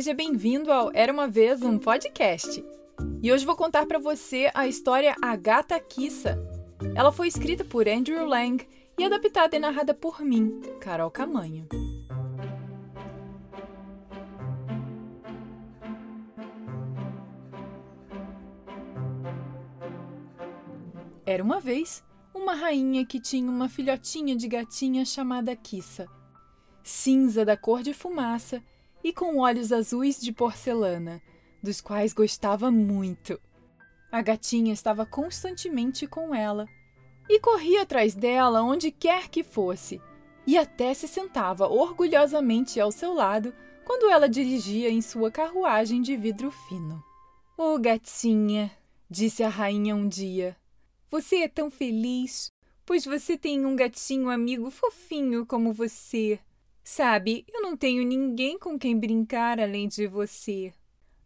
seja bem-vindo ao Era uma vez um podcast. E hoje vou contar para você a história A Gata Kissa. Ela foi escrita por Andrew Lang e adaptada e narrada por mim, Carol Camanho. Era uma vez uma rainha que tinha uma filhotinha de gatinha chamada Kissa. Cinza da cor de fumaça e com olhos azuis de porcelana, dos quais gostava muito. A gatinha estava constantemente com ela e corria atrás dela onde quer que fosse, e até se sentava orgulhosamente ao seu lado quando ela dirigia em sua carruagem de vidro fino. Ô oh, gatinha, disse a rainha um dia, você é tão feliz, pois você tem um gatinho amigo fofinho como você. Sabe, eu não tenho ninguém com quem brincar além de você.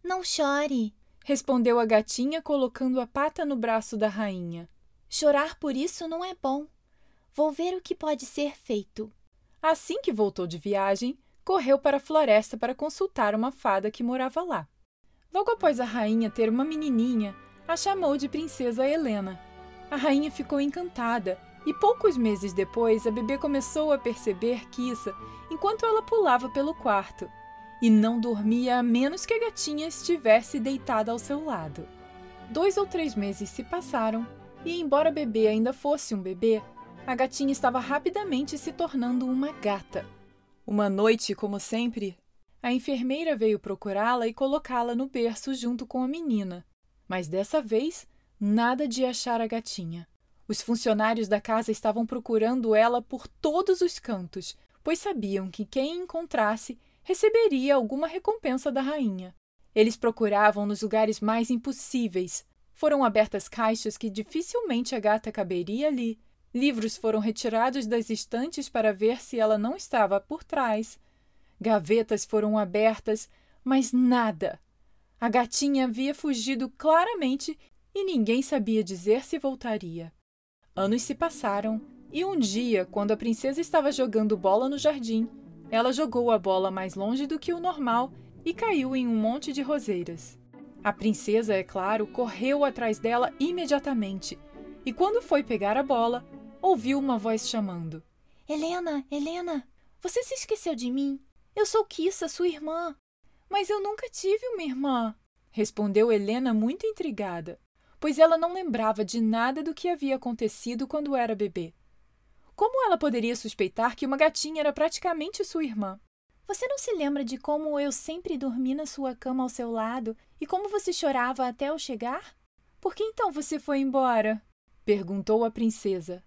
Não chore, respondeu a gatinha, colocando a pata no braço da rainha. Chorar por isso não é bom. Vou ver o que pode ser feito. Assim que voltou de viagem, correu para a floresta para consultar uma fada que morava lá. Logo após a rainha ter uma menininha, a chamou de Princesa Helena. A rainha ficou encantada e poucos meses depois, a bebê começou a perceber Kissa enquanto ela pulava pelo quarto e não dormia a menos que a gatinha estivesse deitada ao seu lado. Dois ou três meses se passaram e, embora a bebê ainda fosse um bebê, a gatinha estava rapidamente se tornando uma gata. Uma noite, como sempre, a enfermeira veio procurá-la e colocá-la no berço junto com a menina. Mas dessa vez, nada de achar a gatinha. Os funcionários da casa estavam procurando ela por todos os cantos, pois sabiam que quem encontrasse receberia alguma recompensa da rainha. Eles procuravam nos lugares mais impossíveis. Foram abertas caixas que dificilmente a gata caberia ali. Livros foram retirados das estantes para ver se ela não estava por trás. Gavetas foram abertas, mas nada. A gatinha havia fugido claramente e ninguém sabia dizer se voltaria. Anos se passaram e um dia, quando a princesa estava jogando bola no jardim, ela jogou a bola mais longe do que o normal e caiu em um monte de roseiras. A princesa, é claro, correu atrás dela imediatamente e, quando foi pegar a bola, ouviu uma voz chamando: Helena, Helena, você se esqueceu de mim? Eu sou Kissa, sua irmã. Mas eu nunca tive uma irmã, respondeu Helena muito intrigada pois ela não lembrava de nada do que havia acontecido quando era bebê. Como ela poderia suspeitar que uma gatinha era praticamente sua irmã? Você não se lembra de como eu sempre dormi na sua cama ao seu lado e como você chorava até eu chegar? Por que então você foi embora? perguntou a princesa.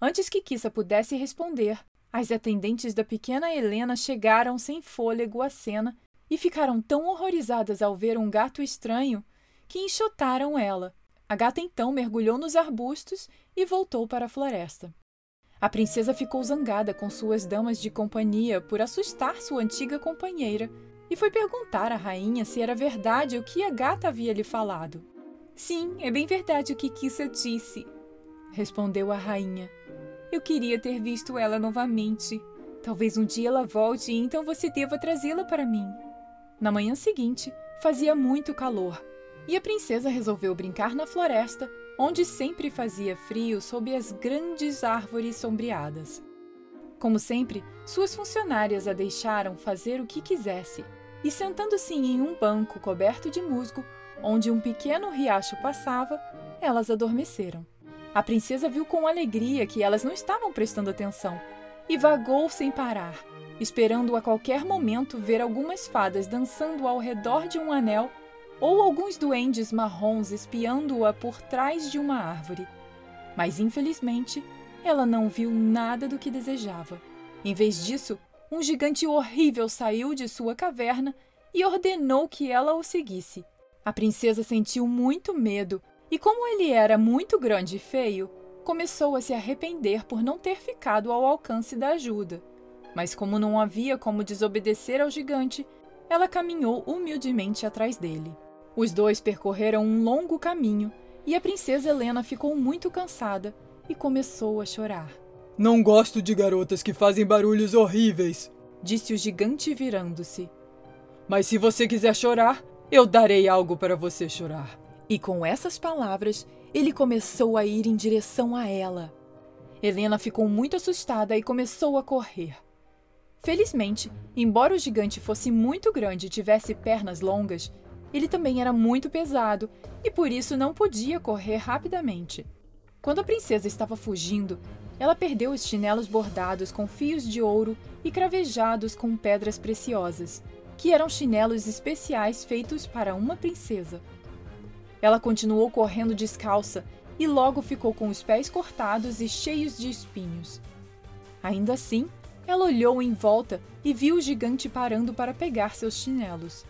Antes que Kissa pudesse responder, as atendentes da pequena Helena chegaram sem fôlego à cena e ficaram tão horrorizadas ao ver um gato estranho que enxotaram ela. A gata então mergulhou nos arbustos e voltou para a floresta. A princesa ficou zangada com suas damas de companhia por assustar sua antiga companheira e foi perguntar à rainha se era verdade o que a gata havia lhe falado. Sim, é bem verdade o que Kissa disse, respondeu a rainha. Eu queria ter visto ela novamente. Talvez um dia ela volte e então você deva trazê-la para mim. Na manhã seguinte, fazia muito calor e a princesa resolveu brincar na floresta, onde sempre fazia frio sob as grandes árvores sombreadas. Como sempre, suas funcionárias a deixaram fazer o que quisesse, e sentando-se em um banco coberto de musgo, onde um pequeno riacho passava, elas adormeceram. A princesa viu com alegria que elas não estavam prestando atenção e vagou sem parar, esperando a qualquer momento ver algumas fadas dançando ao redor de um anel ou alguns duendes marrons espiando-a por trás de uma árvore. Mas infelizmente, ela não viu nada do que desejava. Em vez disso, um gigante horrível saiu de sua caverna e ordenou que ela o seguisse. A princesa sentiu muito medo e, como ele era muito grande e feio, começou a se arrepender por não ter ficado ao alcance da ajuda. Mas, como não havia como desobedecer ao gigante, ela caminhou humildemente atrás dele. Os dois percorreram um longo caminho e a princesa Helena ficou muito cansada e começou a chorar. Não gosto de garotas que fazem barulhos horríveis, disse o gigante virando-se. Mas se você quiser chorar, eu darei algo para você chorar. E com essas palavras, ele começou a ir em direção a ela. Helena ficou muito assustada e começou a correr. Felizmente, embora o gigante fosse muito grande e tivesse pernas longas, ele também era muito pesado e por isso não podia correr rapidamente. Quando a princesa estava fugindo, ela perdeu os chinelos bordados com fios de ouro e cravejados com pedras preciosas, que eram chinelos especiais feitos para uma princesa. Ela continuou correndo descalça e logo ficou com os pés cortados e cheios de espinhos. Ainda assim, ela olhou em volta e viu o gigante parando para pegar seus chinelos.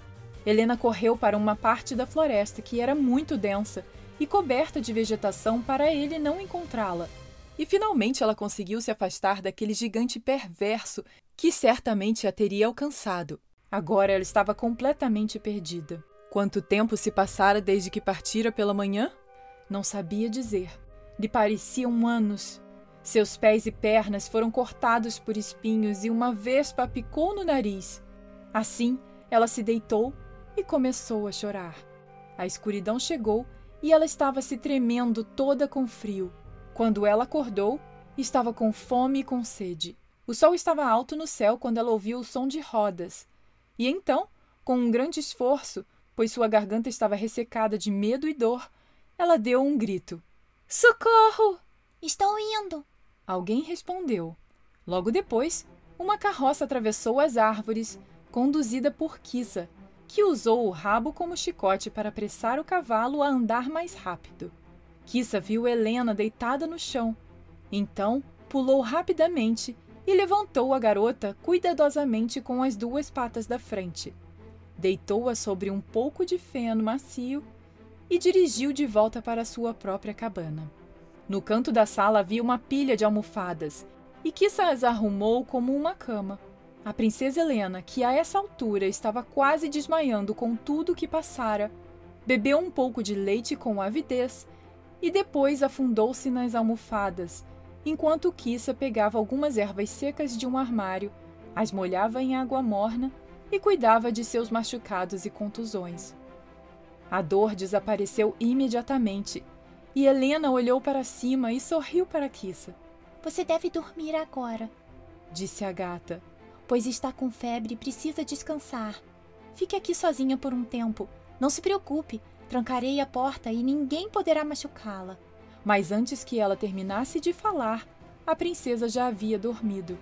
Helena correu para uma parte da floresta que era muito densa e coberta de vegetação para ele não encontrá-la. E finalmente ela conseguiu se afastar daquele gigante perverso que certamente a teria alcançado. Agora ela estava completamente perdida. Quanto tempo se passara desde que partira pela manhã? Não sabia dizer. Lhe pareciam anos. Seus pés e pernas foram cortados por espinhos e uma vespa picou no nariz. Assim, ela se deitou e começou a chorar. A escuridão chegou e ela estava se tremendo toda com frio. Quando ela acordou, estava com fome e com sede. O sol estava alto no céu quando ela ouviu o som de rodas. E então, com um grande esforço, pois sua garganta estava ressecada de medo e dor, ela deu um grito. Socorro! Estou indo! Alguém respondeu. Logo depois, uma carroça atravessou as árvores, conduzida por Kisa, que usou o rabo como chicote para apressar o cavalo a andar mais rápido. Kissa viu Helena deitada no chão. Então, pulou rapidamente e levantou a garota cuidadosamente com as duas patas da frente. Deitou-a sobre um pouco de feno macio e dirigiu de volta para sua própria cabana. No canto da sala havia uma pilha de almofadas e Kissa as arrumou como uma cama. A princesa Helena, que a essa altura estava quase desmaiando com tudo o que passara, bebeu um pouco de leite com avidez e depois afundou-se nas almofadas, enquanto Kissa pegava algumas ervas secas de um armário, as molhava em água morna e cuidava de seus machucados e contusões. A dor desapareceu imediatamente e Helena olhou para cima e sorriu para Kissa. Você deve dormir agora, disse a gata pois está com febre e precisa descansar. Fique aqui sozinha por um tempo. Não se preocupe, trancarei a porta e ninguém poderá machucá-la. Mas antes que ela terminasse de falar, a princesa já havia dormido.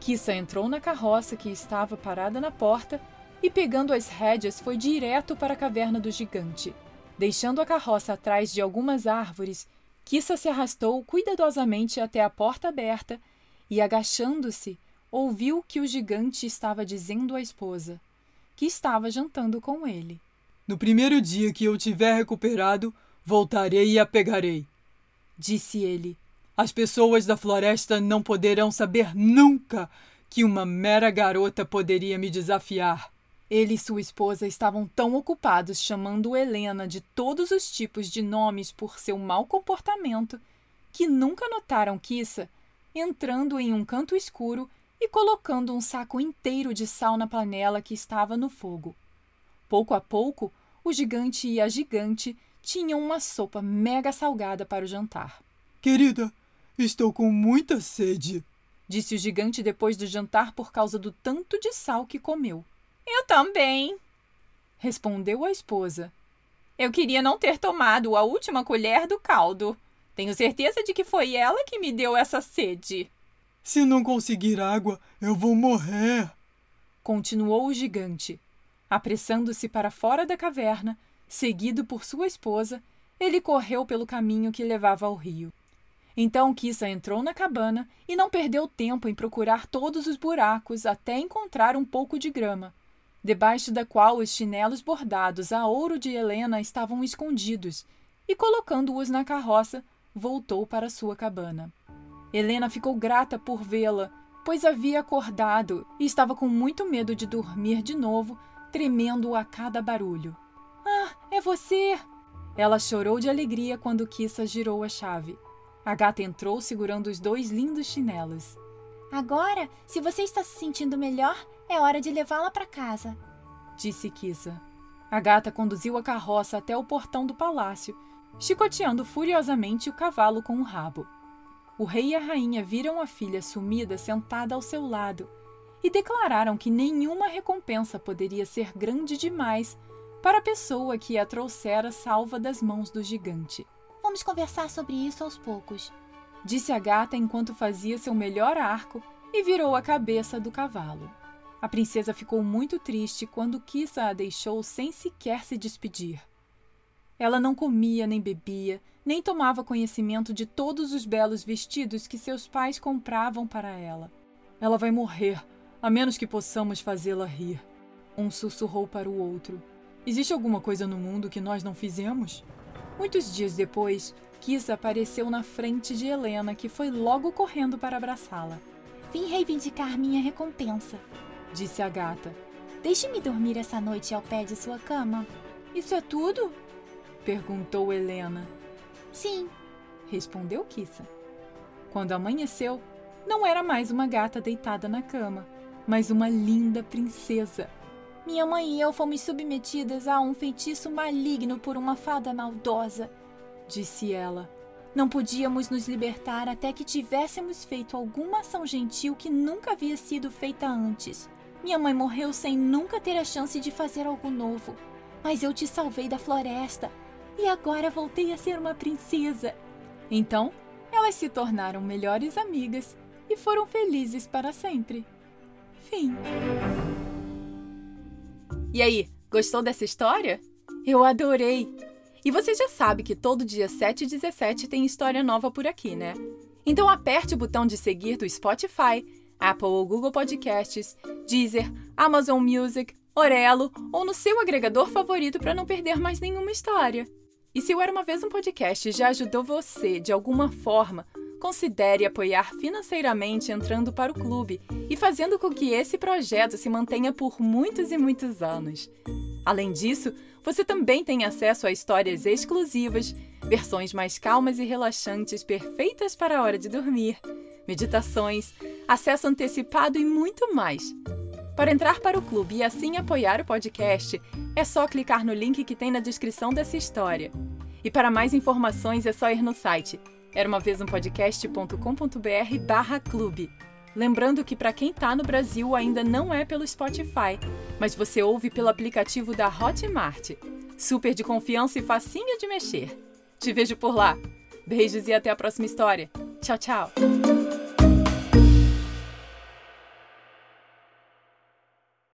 Kissa entrou na carroça que estava parada na porta e, pegando as rédeas, foi direto para a caverna do gigante. Deixando a carroça atrás de algumas árvores, Kissa se arrastou cuidadosamente até a porta aberta e, agachando-se, ouviu que o gigante estava dizendo à esposa, que estava jantando com ele. No primeiro dia que eu tiver recuperado, voltarei e a pegarei. Disse ele. As pessoas da floresta não poderão saber nunca que uma mera garota poderia me desafiar. Ele e sua esposa estavam tão ocupados chamando Helena de todos os tipos de nomes por seu mau comportamento que nunca notaram Kissa entrando em um canto escuro e colocando um saco inteiro de sal na panela que estava no fogo. Pouco a pouco, o gigante e a gigante tinham uma sopa mega salgada para o jantar. Querida, estou com muita sede, disse o gigante depois do jantar por causa do tanto de sal que comeu. Eu também, respondeu a esposa. Eu queria não ter tomado a última colher do caldo. Tenho certeza de que foi ela que me deu essa sede. Se não conseguir água, eu vou morrer. Continuou o gigante. Apressando-se para fora da caverna, seguido por sua esposa, ele correu pelo caminho que levava ao rio. Então Kissa entrou na cabana e não perdeu tempo em procurar todos os buracos até encontrar um pouco de grama, debaixo da qual os chinelos bordados a ouro de Helena estavam escondidos, e colocando-os na carroça, voltou para sua cabana. Helena ficou grata por vê-la, pois havia acordado e estava com muito medo de dormir de novo, tremendo a cada barulho. Ah, é você! Ela chorou de alegria quando Kissa girou a chave. A gata entrou segurando os dois lindos chinelos. Agora, se você está se sentindo melhor, é hora de levá-la para casa. disse Kisa. A gata conduziu a carroça até o portão do palácio, chicoteando furiosamente o cavalo com o rabo. O rei e a rainha viram a filha sumida sentada ao seu lado e declararam que nenhuma recompensa poderia ser grande demais para a pessoa que a trouxera salva das mãos do gigante. Vamos conversar sobre isso aos poucos, disse a gata enquanto fazia seu melhor arco e virou a cabeça do cavalo. A princesa ficou muito triste quando Kissa a deixou sem sequer se despedir. Ela não comia nem bebia, nem tomava conhecimento de todos os belos vestidos que seus pais compravam para ela. Ela vai morrer, a menos que possamos fazê-la rir. Um sussurrou para o outro. Existe alguma coisa no mundo que nós não fizemos? Muitos dias depois, Kisa apareceu na frente de Helena, que foi logo correndo para abraçá-la. Vim reivindicar minha recompensa, disse a gata. Deixe-me dormir essa noite ao pé de sua cama. Isso é tudo? Perguntou Helena. Sim, respondeu Kissa. Quando amanheceu, não era mais uma gata deitada na cama, mas uma linda princesa. Minha mãe e eu fomos submetidas a um feitiço maligno por uma fada maldosa, disse ela. Não podíamos nos libertar até que tivéssemos feito alguma ação gentil que nunca havia sido feita antes. Minha mãe morreu sem nunca ter a chance de fazer algo novo. Mas eu te salvei da floresta e agora voltei a ser uma princesa. Então, elas se tornaram melhores amigas e foram felizes para sempre. Fim. E aí, gostou dessa história? Eu adorei! E você já sabe que todo dia 7 e 17 tem história nova por aqui, né? Então aperte o botão de seguir do Spotify, Apple ou Google Podcasts, Deezer, Amazon Music, Orelo ou no seu agregador favorito para não perder mais nenhuma história. E se o Era Uma Vez um Podcast já ajudou você de alguma forma, considere apoiar financeiramente entrando para o clube e fazendo com que esse projeto se mantenha por muitos e muitos anos. Além disso, você também tem acesso a histórias exclusivas, versões mais calmas e relaxantes perfeitas para a hora de dormir, meditações, acesso antecipado e muito mais. Para entrar para o clube e assim apoiar o podcast, é só clicar no link que tem na descrição dessa história. E para mais informações é só ir no site era uma vez um podcast.com.br barra clube. Lembrando que para quem está no Brasil ainda não é pelo Spotify, mas você ouve pelo aplicativo da Hotmart. Super de confiança e facinho de mexer. Te vejo por lá. Beijos e até a próxima história. Tchau, tchau.